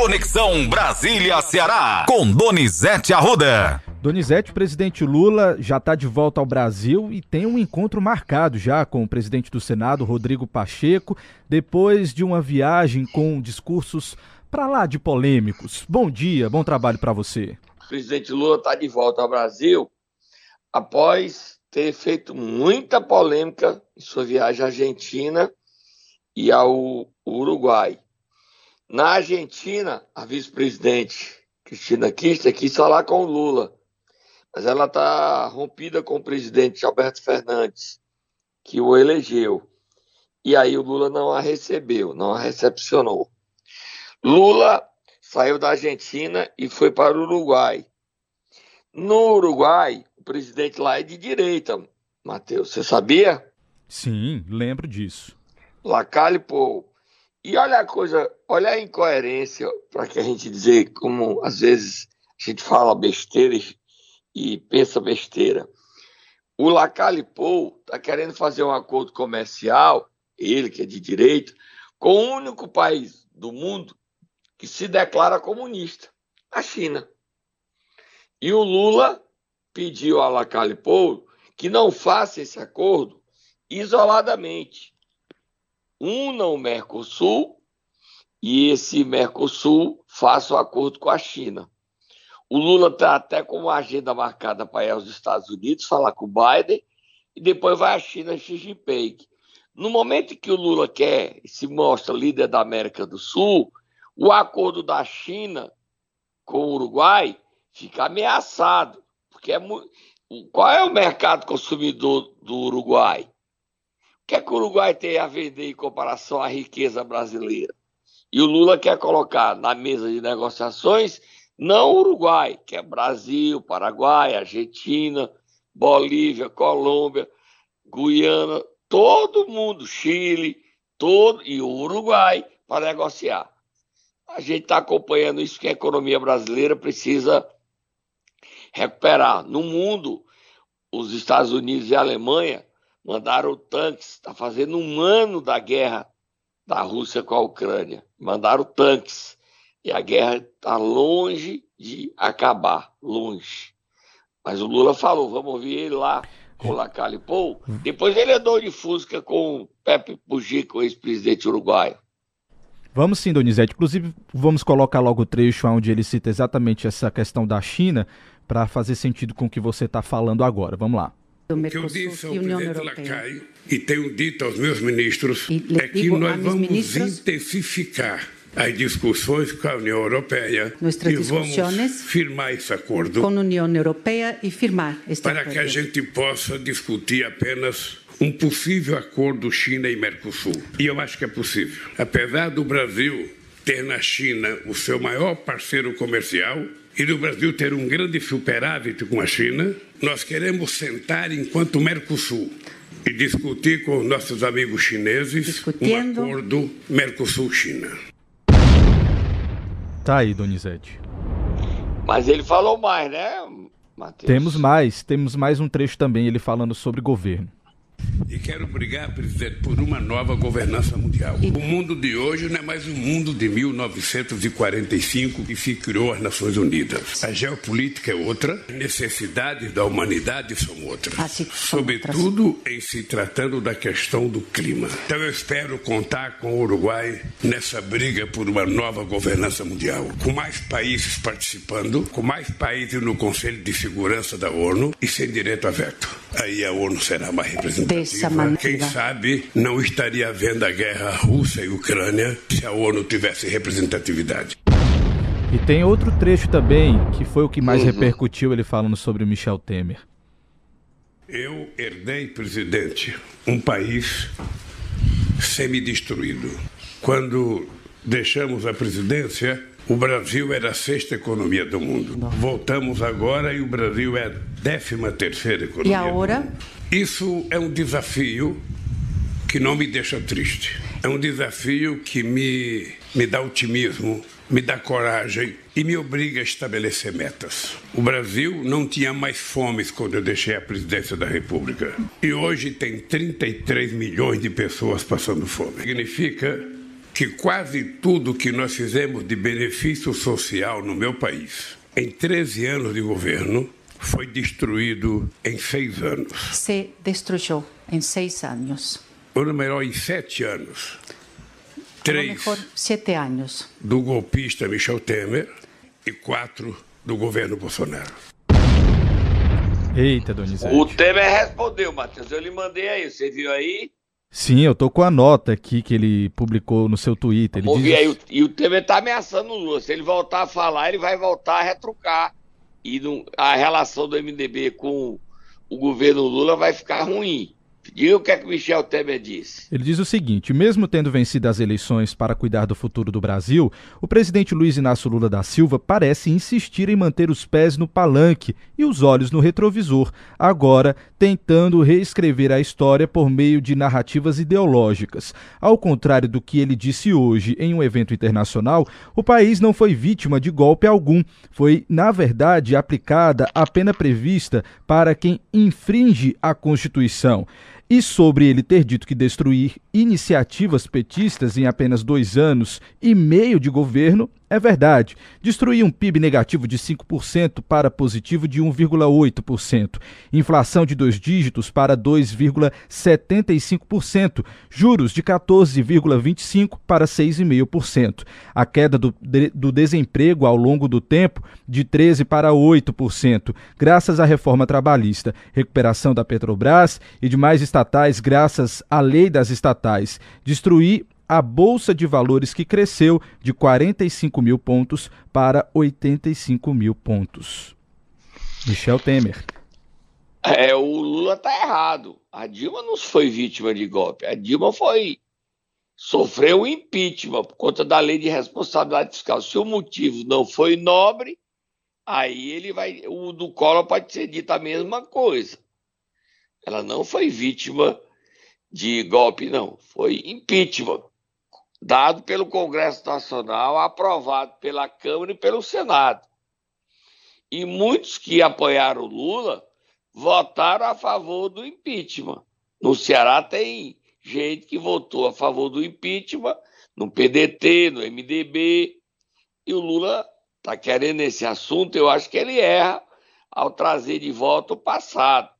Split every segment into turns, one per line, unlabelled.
Conexão Brasília-Ceará, com Donizete Arruda.
Donizete, o presidente Lula já está de volta ao Brasil e tem um encontro marcado já com o presidente do Senado, Rodrigo Pacheco, depois de uma viagem com discursos para lá de polêmicos. Bom dia, bom trabalho para você.
O presidente Lula está de volta ao Brasil após ter feito muita polêmica em sua viagem à Argentina e ao Uruguai. Na Argentina, a vice-presidente Cristina Kirchner quis falar com o Lula, mas ela está rompida com o presidente Alberto Fernandes, que o elegeu. E aí o Lula não a recebeu, não a recepcionou. Lula saiu da Argentina e foi para o Uruguai. No Uruguai, o presidente lá é de direita, Matheus. Você sabia?
Sim, lembro disso.
Lacalle Pou. E olha a coisa, olha a incoerência, para que a gente dizer como às vezes a gente fala besteira e pensa besteira. O Lacalle Pou está querendo fazer um acordo comercial, ele que é de direita, com o único país do mundo que se declara comunista, a China. E o Lula pediu a Lacalle Pou que não faça esse acordo isoladamente. Una o Mercosul e esse Mercosul faça o um acordo com a China. O Lula está até com uma agenda marcada para ir aos Estados Unidos, falar com o Biden, e depois vai à China Xi Jinping. No momento que o Lula quer e se mostra líder da América do Sul, o acordo da China com o Uruguai fica ameaçado. Porque é muito... qual é o mercado consumidor do Uruguai? Que é que o Uruguai tem a vender em comparação à riqueza brasileira? E o Lula quer colocar na mesa de negociações não o Uruguai, que é Brasil, Paraguai, Argentina, Bolívia, Colômbia, Guiana, todo mundo, Chile, todo e o Uruguai para negociar. A gente está acompanhando isso que a economia brasileira precisa recuperar. No mundo, os Estados Unidos e a Alemanha mandaram tanques, está fazendo um ano da guerra da Rússia com a Ucrânia. Mandaram tanques e a guerra está longe de acabar, longe. Mas o Lula falou, vamos ouvir ele lá com o Lacalle Pou. Depois ele andou de fusca com o Pepe Pujico, ex-presidente uruguaio.
Vamos sim, Donizete. Inclusive, vamos colocar logo o trecho onde ele cita exatamente essa questão da China para fazer sentido com o que você está falando agora. Vamos lá.
O que eu disse ao presidente Lacaille e tenho dito aos meus ministros é que nós vamos intensificar as discussões com a União Europeia e vamos firmar esse acordo
com a União Europeia e firmar este
para
acordo.
que a gente possa discutir apenas um possível acordo China e Mercosul. E eu acho que é possível. Apesar do Brasil ter na China o seu maior parceiro comercial e do Brasil ter um grande superávit com a China, nós queremos sentar enquanto Mercosul e discutir com os nossos amigos chineses um acordo Mercosul-China.
Tá aí, Donizete.
Mas ele falou mais, né, Matheus?
Temos mais, temos mais um trecho também, ele falando sobre governo.
E quero brigar, presidente, por uma nova governança mundial. O mundo de hoje não é mais o mundo de 1945 que se criou as Nações Unidas. A geopolítica é outra, as necessidades da humanidade são outras.
Ah,
Sobretudo em se tratando da questão do clima. Então eu espero contar com o Uruguai nessa briga por uma nova governança mundial. Com mais países participando, com mais países no Conselho de Segurança da ONU e sem direito a veto. Aí a ONU será mais representativa
Dessa maneira.
quem sabe não estaria havendo a guerra Rússia e Ucrânia se a ONU tivesse representatividade.
E tem outro trecho também, que foi o que mais uhum. repercutiu, ele falando sobre o Michel Temer.
Eu herdei, presidente, um país semidestruído. Quando deixamos a presidência, o Brasil era a sexta economia do mundo. Voltamos agora e o Brasil é a décima terceira economia.
E agora?
Isso é um desafio que não me deixa triste. É um desafio que me, me dá otimismo, me dá coragem e me obriga a estabelecer metas. O Brasil não tinha mais fome quando eu deixei a presidência da República. E hoje tem 33 milhões de pessoas passando fome. Significa que quase tudo que nós fizemos de benefício social no meu país, em 13 anos de governo, foi destruído em seis anos.
Se destruiu em seis anos.
Ou melhor, em sete anos. Três
mejor, sete anos.
do golpista Michel Temer e quatro do governo Bolsonaro.
Eita, Donizete.
O Temer respondeu, Matheus. Eu lhe mandei aí. Você viu aí?
Sim, eu tô com a nota aqui que ele publicou no seu Twitter. Ele diz...
ver aí. E o Temer tá ameaçando o Lula. Se ele voltar a falar, ele vai voltar a retrucar. E não- a relação do MDB com o governo Lula vai ficar ruim. Diga o que é que Michel Temer disse.
Ele diz o seguinte: mesmo tendo vencido as eleições para cuidar do futuro do Brasil, o presidente Luiz Inácio Lula da Silva parece insistir em manter os pés no palanque e os olhos no retrovisor, agora tentando reescrever a história por meio de narrativas ideológicas. Ao contrário do que ele disse hoje em um evento internacional, o país não foi vítima de golpe algum. Foi, na verdade, aplicada a pena prevista para quem infringe a Constituição. E sobre ele ter dito que destruir iniciativas petistas em apenas dois anos e meio de governo, é verdade. Destruir um PIB negativo de 5% para positivo de 1,8%. Inflação de dois dígitos para 2,75%. Juros de 14,25% para 6,5%. A queda do, do desemprego ao longo do tempo de 13% para 8%, graças à reforma trabalhista. Recuperação da Petrobras e de mais estatais graças à lei das estatais. Destruir a Bolsa de Valores que cresceu de 45 mil pontos para 85 mil pontos. Michel Temer.
É, o Lula tá errado. A Dilma não foi vítima de golpe. A Dilma foi sofreu impeachment por conta da lei de responsabilidade fiscal. Se o motivo não foi nobre, aí ele vai. O do Collor pode ser dito a mesma coisa. Ela não foi vítima de golpe, não. Foi impeachment. Dado pelo Congresso Nacional, aprovado pela Câmara e pelo Senado. E muitos que apoiaram o Lula votaram a favor do impeachment. No Ceará tem gente que votou a favor do impeachment, no PDT, no MDB, e o Lula está querendo esse assunto. Eu acho que ele erra ao trazer de volta o passado.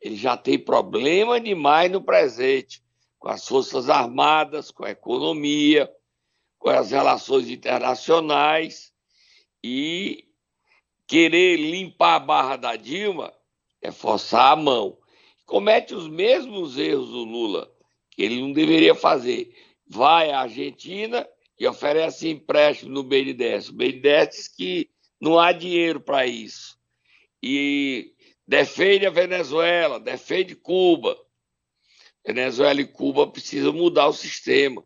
Ele já tem problema demais no presente, com as Forças Armadas, com a economia, com as relações internacionais, e querer limpar a barra da Dilma é forçar a mão. Comete os mesmos erros do Lula, que ele não deveria fazer. Vai à Argentina e oferece empréstimo no BNDES. O BNDES diz que não há dinheiro para isso. E defende a Venezuela, defende Cuba. Venezuela e Cuba precisam mudar o sistema,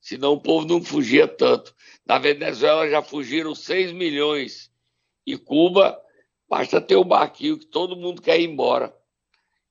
senão o povo não fugia tanto. Na Venezuela já fugiram 6 milhões e Cuba basta ter um barquinho que todo mundo quer ir embora.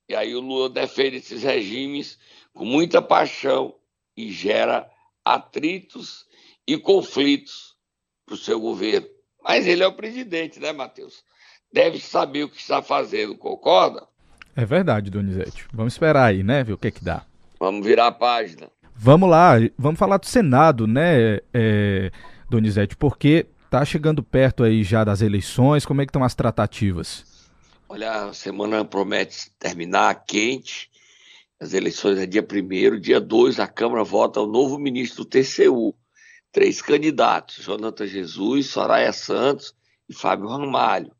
E aí o Lula defende esses regimes com muita paixão e gera atritos e conflitos para o seu governo. Mas ele é o presidente, né, Matheus? Deve saber o que está fazendo, concorda?
É verdade, Donizete. Vamos esperar aí, né? Ver o que é que dá.
Vamos virar a página.
Vamos lá, vamos falar do Senado, né, é, Donizete? Porque tá chegando perto aí já das eleições. Como é que estão as tratativas?
Olha, a semana promete terminar quente. As eleições é dia 1 dia 2, a Câmara vota o novo ministro do TCU. Três candidatos, Jonathan Jesus, Soraya Santos e Fábio Ramalho.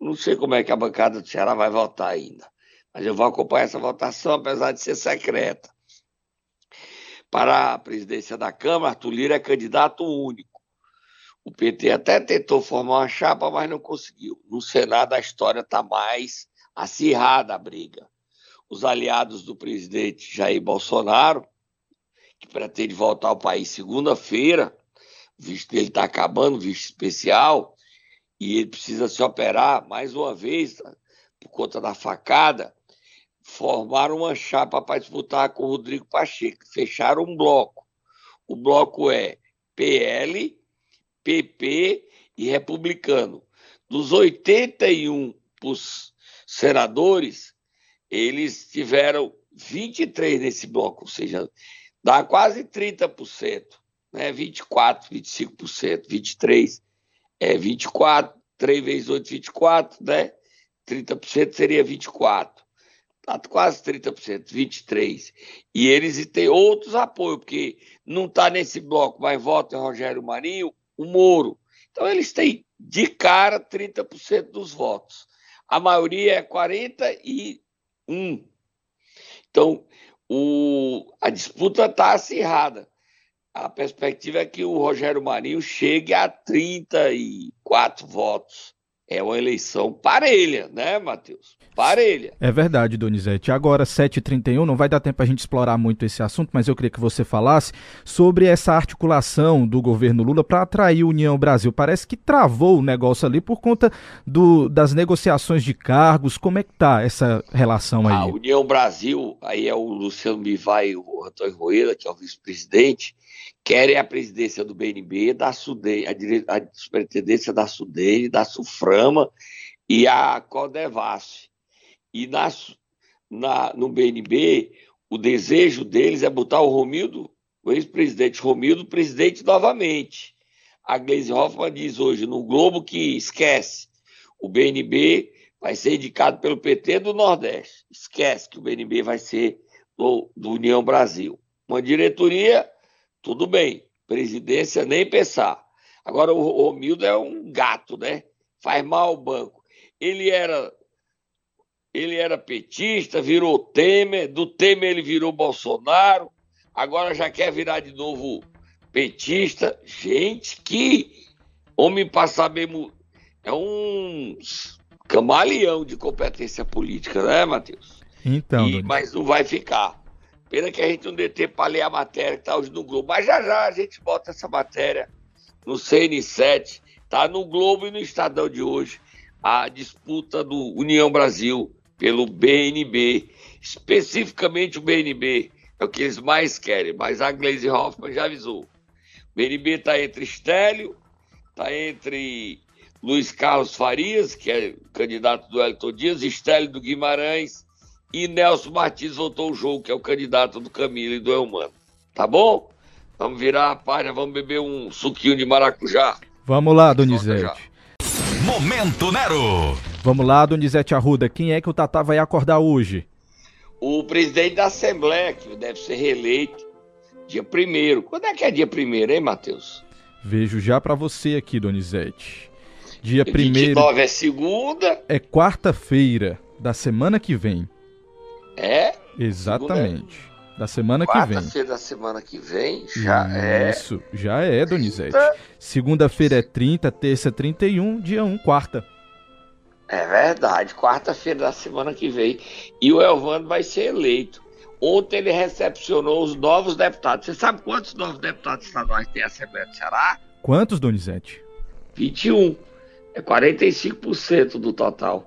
Não sei como é que a bancada do Ceará vai votar ainda, mas eu vou acompanhar essa votação, apesar de ser secreta. Para a presidência da Câmara, Arthur Lira é candidato único. O PT até tentou formar uma chapa, mas não conseguiu. No Senado, a história está mais acirrada a briga. Os aliados do presidente Jair Bolsonaro, que pretende voltar ao país segunda-feira, visto que ele está acabando, visto especial, e ele precisa se operar mais uma vez por conta da facada, formaram uma chapa para disputar com o Rodrigo Pacheco, fecharam um bloco. O bloco é PL, PP e republicano. Dos 81 senadores, eles tiveram 23 nesse bloco, ou seja, dá quase 30%. né? 24, 25%, 23 é 24, 3 vezes 8, 24, né? 30% seria 24. Tá quase 30%, 23. E eles têm outros apoios, porque não está nesse bloco, mas vota Rogério Marinho, o Moro. Então eles têm de cara 30% dos votos. A maioria é 41. Então, o, a disputa está acirrada. A perspectiva é que o Rogério Marinho chegue a 34 votos. É uma eleição parelha, né, Matheus? Parelha.
É verdade, Donizete. Agora, 7h31, não vai dar tempo a gente explorar muito esse assunto, mas eu queria que você falasse sobre essa articulação do governo Lula para atrair a União Brasil. Parece que travou o negócio ali por conta do, das negociações de cargos. Como é que tá essa relação aí?
A União Brasil, aí é o Luciano Bivar e o Antônio Roeda, que é o vice-presidente, querem a presidência do BNB, da SUDEI, a, dire... a superintendência da SUDEI, da SUFRAMA e a CODEVAS. E na, no BNB, o desejo deles é botar o Romildo, o ex-presidente Romildo, presidente novamente. A Gleisi Hoffmann diz hoje no Globo que esquece. O BNB vai ser indicado pelo PT do Nordeste. Esquece que o BNB vai ser do, do União Brasil. Uma diretoria tudo bem, presidência nem pensar. Agora o Romildo é um gato, né? Faz mal ao banco. Ele era ele era petista, virou Temer, do Temer ele virou Bolsonaro, agora já quer virar de novo petista. Gente, que homem passar mesmo é um camaleão de competência política, né, Matheus?
Então,
e, mas não vai ficar. Pena que a gente não deu tempo para ler a matéria que está hoje no Globo. Mas já já a gente bota essa matéria no CN7. Está no Globo e no Estadão de hoje. A disputa do União Brasil pelo BNB. Especificamente o BNB. É o que eles mais querem. Mas a Gleisi Hoffmann já avisou. O BNB está entre Estélio, está entre Luiz Carlos Farias, que é candidato do Elton Dias, Estélio do Guimarães e Nelson Martins voltou o jogo, que é o candidato do Camilo e do Elmano. Tá bom? Vamos virar a página, vamos beber um suquinho de maracujá.
Vamos lá, Donizete.
Momento Nero.
Vamos lá, Donizete Arruda. Quem é que o Tatá vai acordar hoje?
O presidente da Assembleia, que deve ser reeleito dia primeiro. Quando é que é dia primeiro, hein, Matheus?
Vejo já para você aqui, Donizete. Dia primeiro.
29 é segunda.
É quarta-feira da semana que vem.
É?
Exatamente. Da semana que vem.
Quarta-feira da semana que vem já é.
Isso, já é, Donizete. Segunda-feira é 30, terça 31, dia 1, quarta.
É verdade, quarta-feira da semana que vem. E o Elvando vai ser eleito. Ontem ele recepcionou os novos deputados. Você sabe quantos novos deputados estaduais tem a Assembleia do Ceará?
Quantos, Donizete?
21. É 45% do total.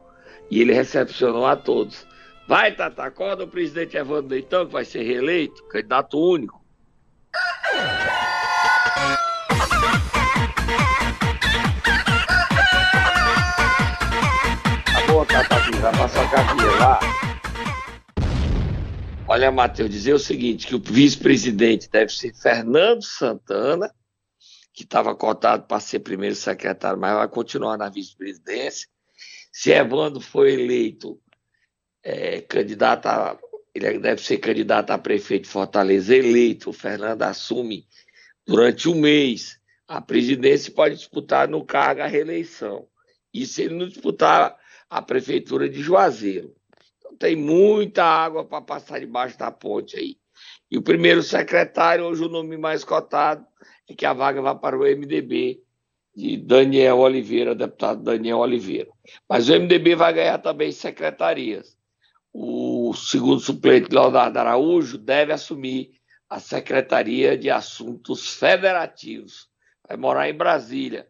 E ele recepcionou a todos. Vai, Tata, acorda o presidente Evandro Leitão, que vai ser reeleito, candidato único. Tá bom, Tata, vai passar a cartinha lá. Olha, Matheus, dizer o seguinte, que o vice-presidente deve ser Fernando Santana, que estava cotado para ser primeiro secretário, mas vai continuar na vice-presidência. Se Evandro for eleito é, candidato a, ele deve ser candidato a prefeito de Fortaleza eleito. O Fernando assume durante um mês a presidência e pode disputar no cargo a reeleição. E se ele não disputar a prefeitura de Juazeiro. Então tem muita água para passar debaixo da ponte aí. E o primeiro secretário, hoje o nome mais cotado, é que a vaga vá para o MDB, de Daniel Oliveira, deputado Daniel Oliveira. Mas o MDB vai ganhar também secretarias o segundo suplente Leonardo Araújo deve assumir a Secretaria de Assuntos Federativos. Vai morar em Brasília.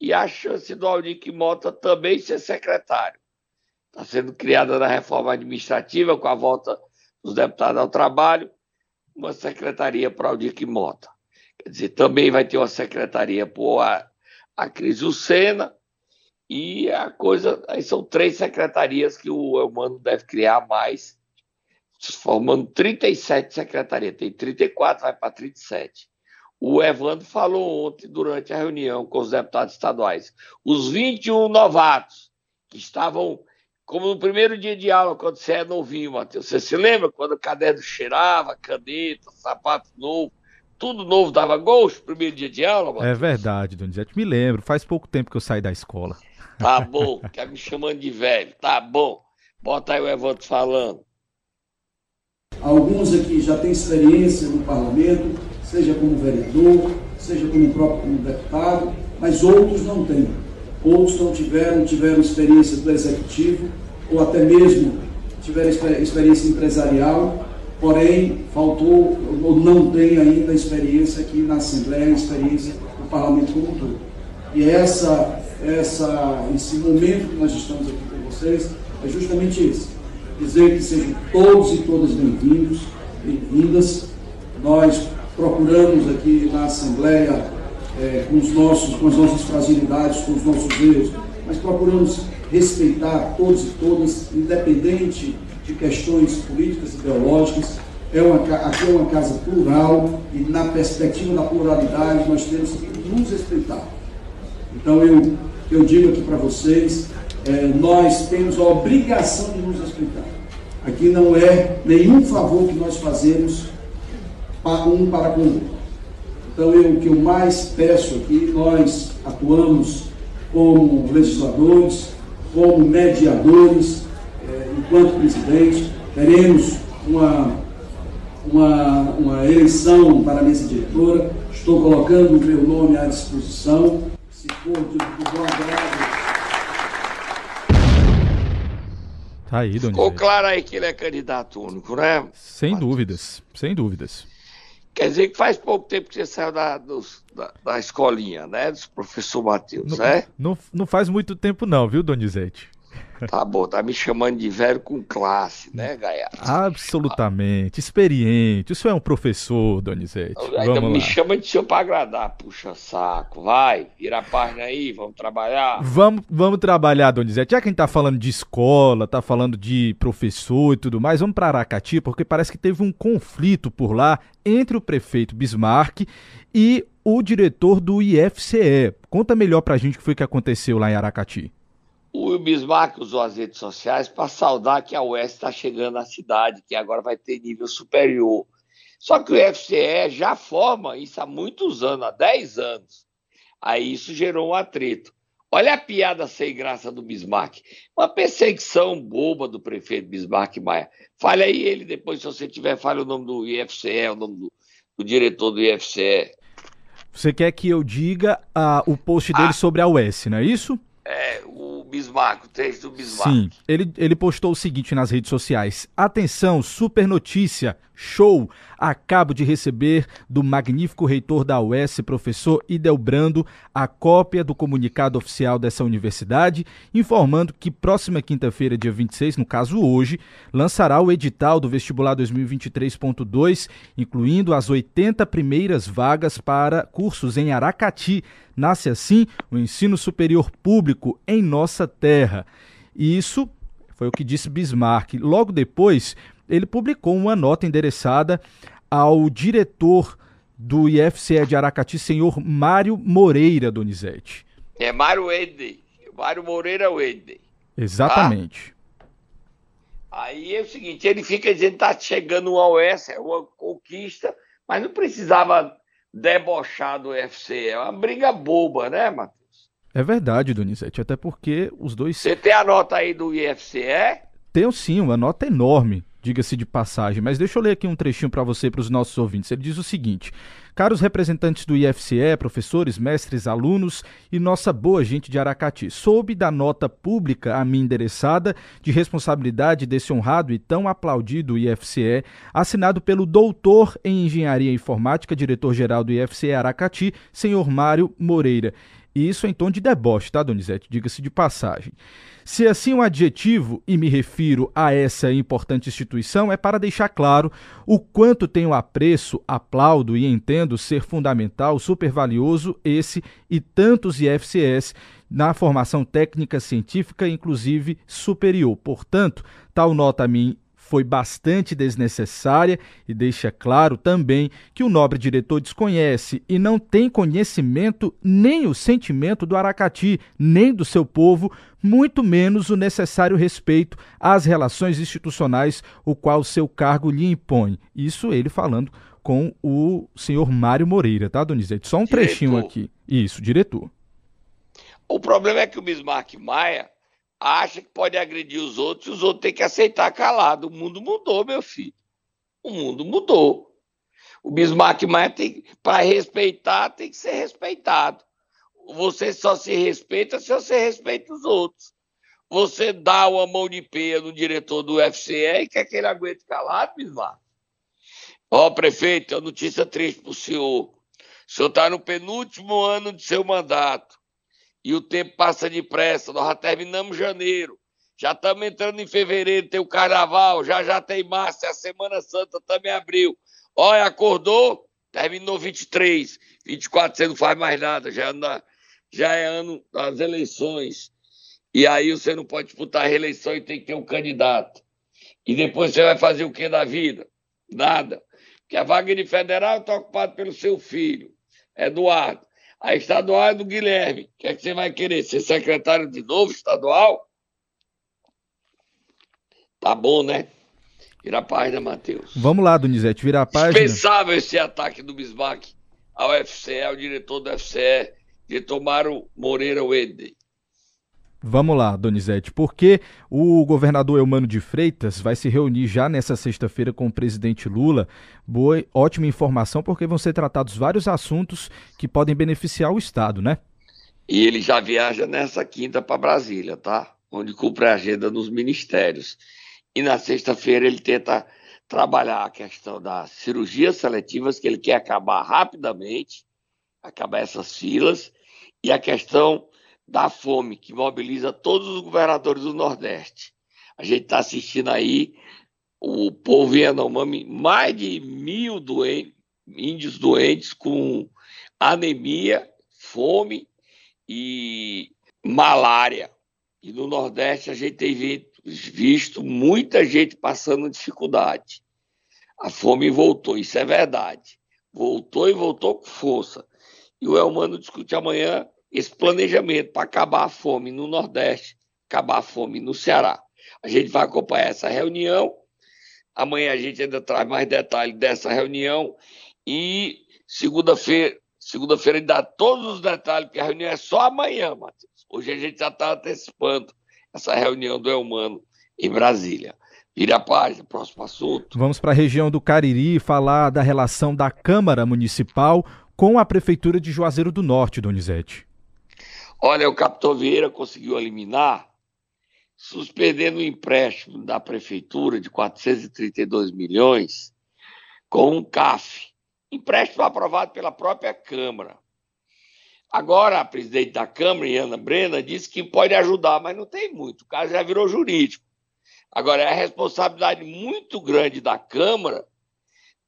E a chance do Aldir Mota também ser secretário. Está sendo criada na reforma administrativa, com a volta dos deputados ao trabalho, uma secretaria para Aldir Mota. Quer dizer, também vai ter uma secretaria para a Cris Lucena, e a coisa, aí são três secretarias que o Elmano deve criar mais, formando 37 secretarias. Tem 34, vai para 37. o Evandro falou ontem durante a reunião com os deputados estaduais. Os 21 novatos que estavam, como no primeiro dia de aula, quando você é novinho, Matheus, você se lembra quando o caderno cheirava, caneta, sapato novo, tudo novo dava gols no primeiro dia de aula,
Matheus? É verdade, Donizete, me lembro, faz pouco tempo que eu saí da escola.
Tá bom, quer me chamando de velho, tá bom. Bota aí o Evandro falando.
Alguns aqui já têm experiência no parlamento, seja como vereador, seja como próprio como deputado, mas outros não têm. Outros não tiveram, tiveram experiência do executivo, ou até mesmo tiveram experiência empresarial, porém faltou ou não tem ainda experiência aqui na Assembleia, experiência no parlamento como todo. E essa, essa, esse momento que nós estamos aqui com vocês é justamente esse. Dizer que sejam todos e todas bem-vindos, bem-vindas. Nós procuramos aqui na Assembleia, é, com, os nossos, com as nossas fragilidades, com os nossos erros, mas procuramos respeitar todos e todas, independente de questões políticas, ideológicas. É uma, aqui é uma casa plural e na perspectiva da pluralidade nós temos que nos respeitar. Então eu, eu digo aqui para vocês, é, nós temos a obrigação de nos respeitar. Aqui não é nenhum favor que nós fazemos um para com o outro. Então, eu, o que eu mais peço aqui, nós atuamos como legisladores, como mediadores, enquanto presidente, teremos uma, uma, uma eleição para a mesa diretora, estou colocando o meu nome à disposição, se for de, de bom agrado.
Tá aí, Donizete.
Ficou claro aí que ele é candidato único, né?
Sem dúvidas, sem dúvidas.
Quer dizer que faz pouco tempo que você saiu da, dos, da, da, escolinha, né? Do professor Matheus, né?
Não, não faz muito tempo não, viu, Donizete?
Tá bom, tá me chamando de velho com classe, né, Gaia?
Absolutamente, experiente. O senhor é um professor, Donizete.
Ainda me chama de senhor para agradar, puxa saco. Vai, vira a página aí, vamos trabalhar.
Vamos, vamos trabalhar, Donizete. Já que a gente tá falando de escola, tá falando de professor e tudo mais, vamos para Aracati, porque parece que teve um conflito por lá entre o prefeito Bismarck e o diretor do IFCE. Conta melhor pra gente o que foi que aconteceu lá em Aracati.
O Bismarck usou as redes sociais para saudar que a UES está chegando à cidade, que agora vai ter nível superior. Só que o FCE já forma isso há muitos anos, há 10 anos. Aí isso gerou um atrito. Olha a piada sem graça do Bismarck. Uma perseguição boba do prefeito Bismarck Maia. Fale aí ele depois, se você tiver, fale o nome do IFCE, o nome do, do diretor do IFCE.
Você quer que eu diga uh, o post dele ah, sobre a UES, não é isso?
É, o Bismarck, o texto do Bismarck.
Sim, ele, ele postou o seguinte nas redes sociais: Atenção, super notícia, show! Acabo de receber do magnífico reitor da UES, professor Idelbrando, a cópia do comunicado oficial dessa universidade, informando que próxima quinta-feira, dia 26, no caso hoje, lançará o edital do vestibular 2023.2, incluindo as 80 primeiras vagas para cursos em Aracati. Nasce assim o ensino superior público em nossa terra. E isso foi o que disse Bismarck. Logo depois, ele publicou uma nota endereçada ao diretor do IFCE de Aracati, senhor Mário Moreira Donizete.
É Mário Wade. Mário Moreira Wade.
Exatamente.
Tá? Aí é o seguinte, ele fica dizendo que tá chegando uma OS, é uma conquista, mas não precisava debochar do UFC. É uma briga boba, né, Matheus?
É verdade, Donizete, até porque os dois...
Você tem a nota aí do IFCE?
Tenho sim, uma nota enorme diga-se de passagem, mas deixa eu ler aqui um trechinho para você para os nossos ouvintes. Ele diz o seguinte: Caros representantes do IFCE, professores, mestres, alunos e nossa boa gente de Aracati, soube da nota pública a mim endereçada de responsabilidade desse honrado e tão aplaudido IFCE, assinado pelo doutor em Engenharia Informática, diretor-geral do IFCE Aracati, senhor Mário Moreira. E isso em tom de deboche, tá, Donizete? Diga-se de passagem. Se assim um adjetivo, e me refiro a essa importante instituição, é para deixar claro o quanto tenho apreço, aplaudo e entendo ser fundamental, super valioso esse e tantos IFCS na formação técnica científica, inclusive superior. Portanto, tal nota a mim foi bastante desnecessária e deixa claro também que o nobre diretor desconhece e não tem conhecimento nem o sentimento do Aracati, nem do seu povo, muito menos o necessário respeito às relações institucionais, o qual seu cargo lhe impõe. Isso ele falando com o senhor Mário Moreira, tá, Donizete? Só um diretor. trechinho aqui. Isso, diretor.
O problema é que o Bismarck Maia acha que pode agredir os outros e os outros têm que aceitar calado. O mundo mudou, meu filho. O mundo mudou. O Bismarck Maia para respeitar, tem que ser respeitado. Você só se respeita se você respeita os outros. Você dá uma mão de peia no diretor do UFCE e quer que ele aguente calado, Bismarck. Ó, oh, prefeito, a notícia triste para o senhor. O senhor está no penúltimo ano de seu mandato e o tempo passa depressa. Nós já terminamos janeiro, já estamos entrando em fevereiro, tem o carnaval, já já tem março, a Semana Santa também abriu. Olha, acordou, terminou 23, 24 você não faz mais nada, já, anda, já é ano das eleições. E aí você não pode disputar a reeleição e tem que ter um candidato. E depois você vai fazer o que da vida? Nada. Porque a vaga de federal está ocupada pelo seu filho, Eduardo. A estadual é do Guilherme. O que é que você vai querer? Ser secretário de novo estadual? Tá bom, né? Vira a página, Matheus.
Vamos lá, Donizete, vira a página.
Dispensável esse ataque do Bismarck ao FCE, ao diretor do FCE, diretor Mário Moreira Wede.
Vamos lá, Donizete, porque o governador Eumano de Freitas vai se reunir já nessa sexta-feira com o presidente Lula. Boa, ótima informação, porque vão ser tratados vários assuntos que podem beneficiar o Estado, né?
E ele já viaja nessa quinta para Brasília, tá? Onde cumpre a agenda nos ministérios. E na sexta-feira ele tenta trabalhar a questão das cirurgias seletivas, que ele quer acabar rapidamente, acabar essas filas, e a questão da fome, que mobiliza todos os governadores do Nordeste. A gente está assistindo aí o povo Yanomami, mais de mil doentes, índios doentes com anemia, fome e malária. E no Nordeste a gente tem visto muita gente passando dificuldade. A fome voltou, isso é verdade. Voltou e voltou com força. E o Elmano discute amanhã esse planejamento para acabar a fome no Nordeste, acabar a fome no Ceará. A gente vai acompanhar essa reunião. Amanhã a gente ainda traz mais detalhes dessa reunião. E segunda-feira, segunda-feira ainda dá todos os detalhes, porque a reunião é só amanhã, Matheus. Hoje a gente já está antecipando essa reunião do Elmano em Brasília. Vira a página, próximo assunto.
Vamos para a região do Cariri falar da relação da Câmara Municipal com a Prefeitura de Juazeiro do Norte, Donizete.
Olha, o Capitão Vieira conseguiu eliminar, suspendendo o empréstimo da prefeitura de 432 milhões com um CAF, empréstimo aprovado pela própria Câmara. Agora, a presidente da Câmara, Iana Brena, disse que pode ajudar, mas não tem muito, o caso já virou jurídico. Agora, é a responsabilidade muito grande da Câmara,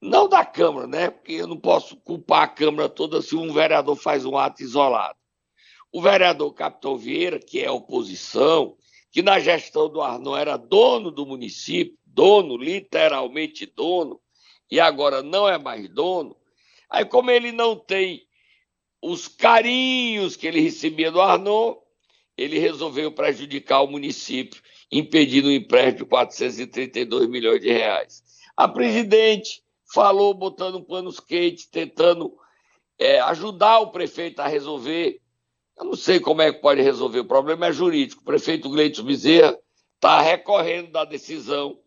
não da Câmara, né? Porque eu não posso culpar a Câmara toda se um vereador faz um ato isolado. O vereador Capitão Vieira, que é oposição, que na gestão do Arnon era dono do município, dono, literalmente dono, e agora não é mais dono. Aí, como ele não tem os carinhos que ele recebia do Arnon, ele resolveu prejudicar o município, impedindo o empréstimo de 432 milhões de reais. A presidente falou botando um pano quente, tentando é, ajudar o prefeito a resolver eu não sei como é que pode resolver, o problema é jurídico. O prefeito Gleito Bezerra está recorrendo da decisão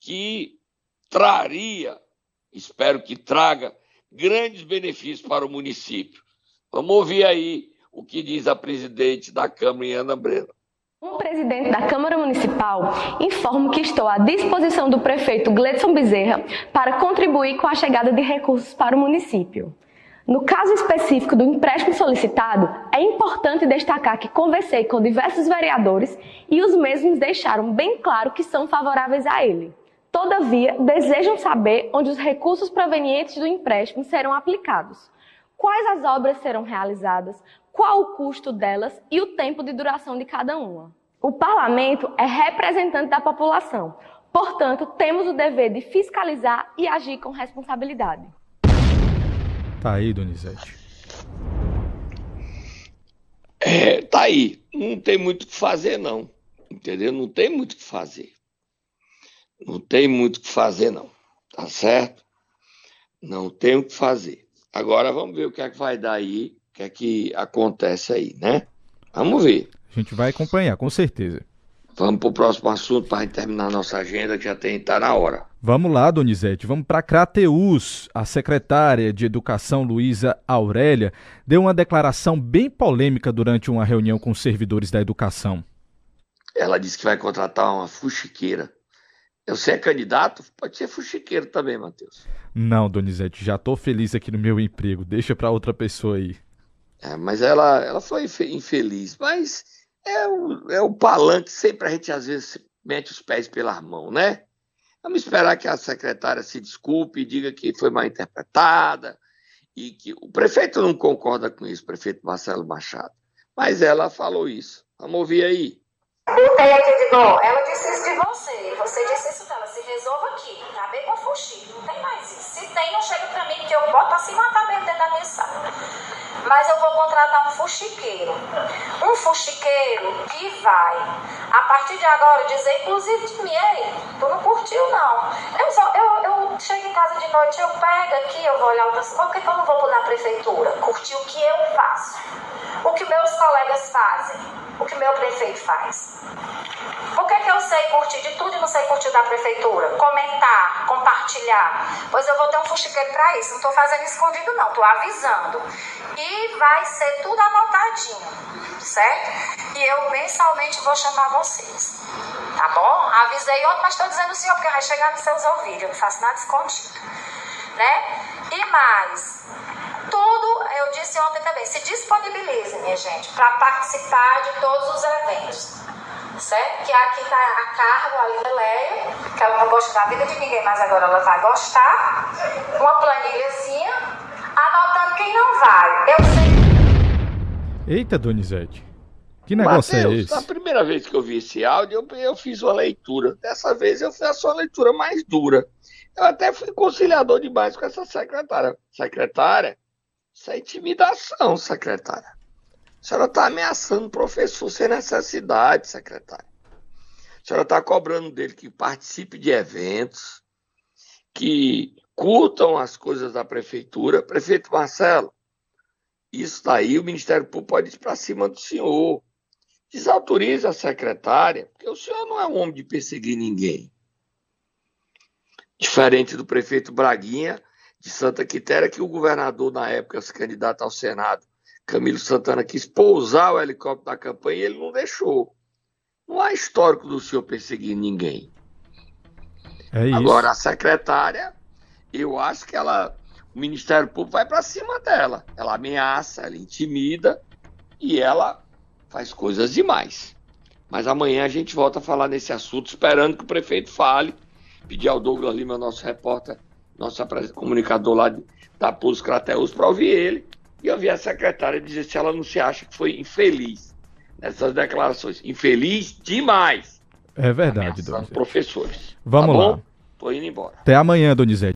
que traria, espero que traga, grandes benefícios para o município. Vamos ouvir aí o que diz a presidente da Câmara, Ana Brena.
O presidente da Câmara Municipal informa que estou à disposição do prefeito Gledson Bezerra para contribuir com a chegada de recursos para o município. No caso específico do empréstimo solicitado, é importante destacar que conversei com diversos vereadores e os mesmos deixaram bem claro que são favoráveis a ele. Todavia, desejam saber onde os recursos provenientes do empréstimo serão aplicados, quais as obras serão realizadas, qual o custo delas e o tempo de duração de cada uma. O parlamento é representante da população, Portanto, temos o dever de fiscalizar e agir com responsabilidade.
Tá aí, Donizete.
É, tá aí. Não tem muito o que fazer, não. Entendeu? Não tem muito o que fazer. Não tem muito o que fazer, não. Tá certo? Não tem o que fazer. Agora vamos ver o que é que vai dar aí, o que é que acontece aí, né? Vamos ver.
A gente vai acompanhar, com certeza.
Vamos para o próximo assunto para terminar a nossa agenda, que já tem tá na hora.
Vamos lá, Donizete. Vamos para Crateus. A secretária de Educação, Luísa Aurélia, deu uma declaração bem polêmica durante uma reunião com os servidores da educação.
Ela disse que vai contratar uma fuxiqueira. Eu ser é candidato, pode ser fuxiqueiro também, Matheus.
Não, Donizete, já estou feliz aqui no meu emprego. Deixa para outra pessoa aí.
É, mas ela, ela foi infeliz. Mas é o, é o palanque, sempre a gente às vezes mete os pés pela mão, né? Vamos esperar que a secretária se desculpe e diga que foi mal interpretada e que o prefeito não concorda com isso, prefeito Marcelo Machado. Mas ela falou isso. Vamos ouvir aí.
Aqui de. Ela disse isso de você. Você disse isso dela. Se resolva aqui. Acabei com fuxico. Não tem mais tem, não chega pra mim, que eu boto assim matar dentro da minha sala mas eu vou contratar um fuxiqueiro. Um fuxiqueiro que vai, a partir de agora, dizer, inclusive ei, tu não curtiu não. Eu, só, eu, eu chego em casa de noite, eu pego aqui, eu vou olhar outras coisas, por que, eu não vou na prefeitura? Curtir o que eu faço, o que meus colegas fazem, o que meu prefeito faz. Por que, que eu sei curtir de tudo e não sei curtir da prefeitura? Comentar, compartilhar. Pois eu vou ter um fuxiqueiro para isso. Não estou fazendo escondido, não. Estou avisando. E vai ser tudo anotadinho, certo? E eu mensalmente vou chamar vocês. Tá bom? Avisei ontem, mas estou dizendo sim, porque vai chegar nos seus ouvidos. Eu não faço nada escondido. Né? E mais, eu disse ontem também, se disponibilize, minha gente, para participar de todos os eventos certo? Que aqui está a Carla, a Leleia, que ela não gosta da vida de ninguém, mas agora ela vai gostar. Uma planilhazinha, anotando quem não vai. Eu sei.
Eita, Donizete. Que negócio
Mateus,
é esse?
A primeira vez que eu vi esse áudio, eu, eu fiz uma leitura. Dessa vez eu fiz uma leitura mais dura. Eu até fui conciliador demais com essa secretária. Secretária, isso é intimidação, secretária. A senhora está ameaçando o professor sem necessidade, secretário. A senhora está cobrando dele que participe de eventos, que curtam as coisas da prefeitura. Prefeito Marcelo, isso daí o Ministério Público pode ir para cima do senhor. Desautorize a secretária, porque o senhor não é um homem de perseguir ninguém. Diferente do prefeito Braguinha, de Santa Quitéria, que o governador, na época, se candidato ao Senado, Camilo Santana quis pousar o helicóptero da campanha e ele não deixou. Não há histórico do senhor perseguir ninguém.
É isso.
Agora, a secretária, eu acho que ela, o Ministério Público vai para cima dela. Ela ameaça, ela intimida e ela faz coisas demais. Mas amanhã a gente volta a falar nesse assunto, esperando que o prefeito fale. Pedir ao Douglas Lima, nosso repórter, nosso comunicador lá da Pulso Crateus, para ouvir ele e eu vi a secretária dizer se ela não se acha que foi infeliz nessas declarações. Infeliz demais.
É verdade, Donizete.
professores.
Vamos
tá
lá.
Tô indo embora.
Até amanhã, Donizete.